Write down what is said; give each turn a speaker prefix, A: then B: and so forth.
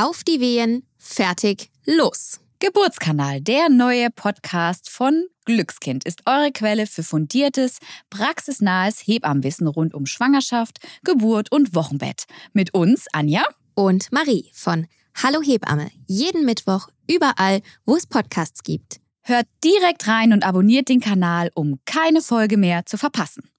A: Auf die Wehen, fertig, los.
B: Geburtskanal, der neue Podcast von Glückskind, ist eure Quelle für fundiertes, praxisnahes Hebammenwissen rund um Schwangerschaft, Geburt und Wochenbett. Mit uns, Anja
A: und Marie von Hallo Hebamme. Jeden Mittwoch überall, wo es Podcasts gibt.
B: Hört direkt rein und abonniert den Kanal, um keine Folge mehr zu verpassen.